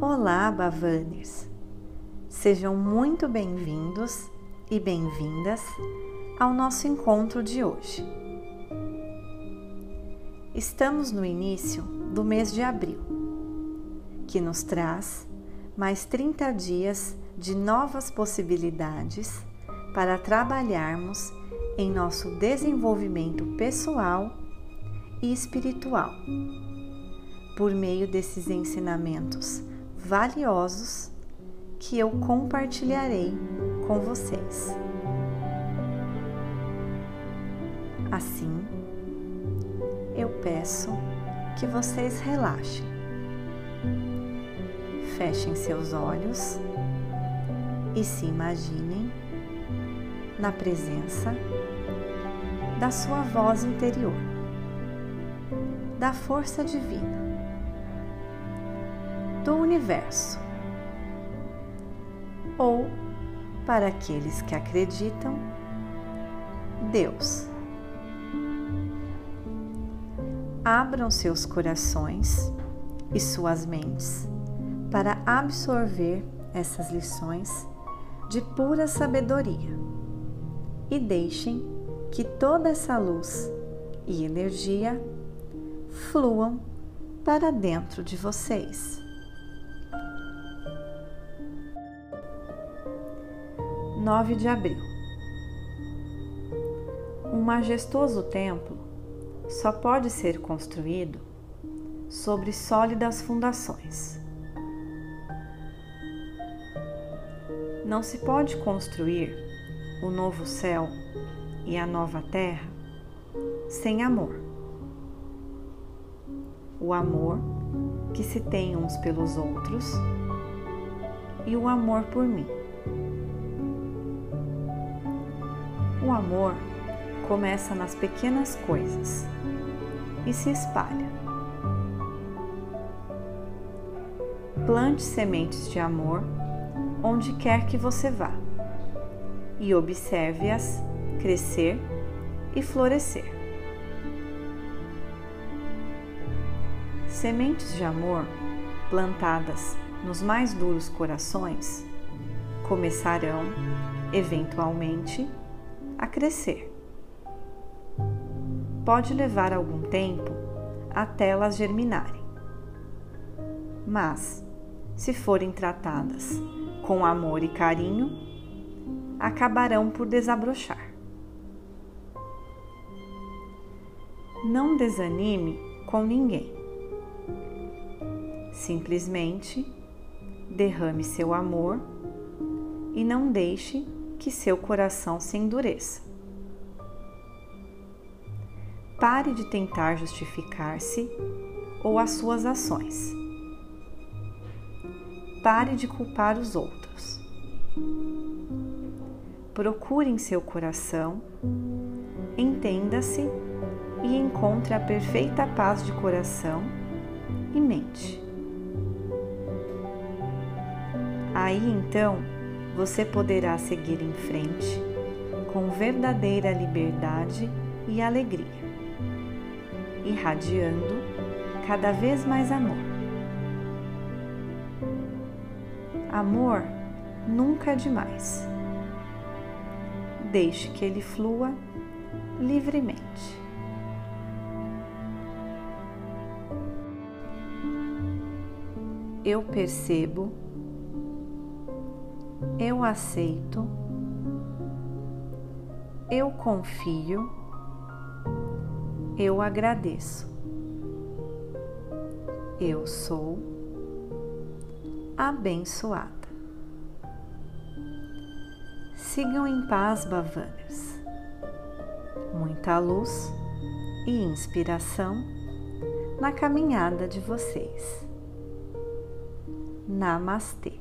Olá, Bavaners! Sejam muito bem-vindos e bem-vindas ao nosso encontro de hoje. Estamos no início do mês de abril, que nos traz mais 30 dias de novas possibilidades para trabalharmos em nosso desenvolvimento pessoal e espiritual, por meio desses ensinamentos valiosos que eu compartilharei com vocês. Assim, eu peço que vocês relaxem. Fechem seus olhos e se imaginem na presença da sua voz interior, da força divina do universo. Ou, para aqueles que acreditam, Deus. Abram seus corações e suas mentes para absorver essas lições de pura sabedoria e deixem que toda essa luz e energia fluam para dentro de vocês. 9 de abril. Um majestoso templo só pode ser construído sobre sólidas fundações. Não se pode construir o novo céu e a nova terra sem amor. O amor que se tem uns pelos outros e o amor por mim. O amor começa nas pequenas coisas e se espalha. Plante sementes de amor onde quer que você vá e observe-as crescer e florescer. Sementes de amor plantadas nos mais duros corações começarão, eventualmente, a crescer. Pode levar algum tempo até elas germinarem, mas, se forem tratadas com amor e carinho, acabarão por desabrochar. Não desanime com ninguém. Simplesmente derrame seu amor e não deixe que seu coração se endureça. Pare de tentar justificar-se ou as suas ações. Pare de culpar os outros. Procure em seu coração, entenda-se e encontre a perfeita paz de coração e mente. Aí então, você poderá seguir em frente com verdadeira liberdade e alegria, irradiando cada vez mais amor. Amor nunca é demais. Deixe que ele flua livremente. Eu percebo eu aceito, eu confio, eu agradeço. Eu sou abençoada. Sigam em paz, Bavanas. Muita luz e inspiração na caminhada de vocês. Namastê.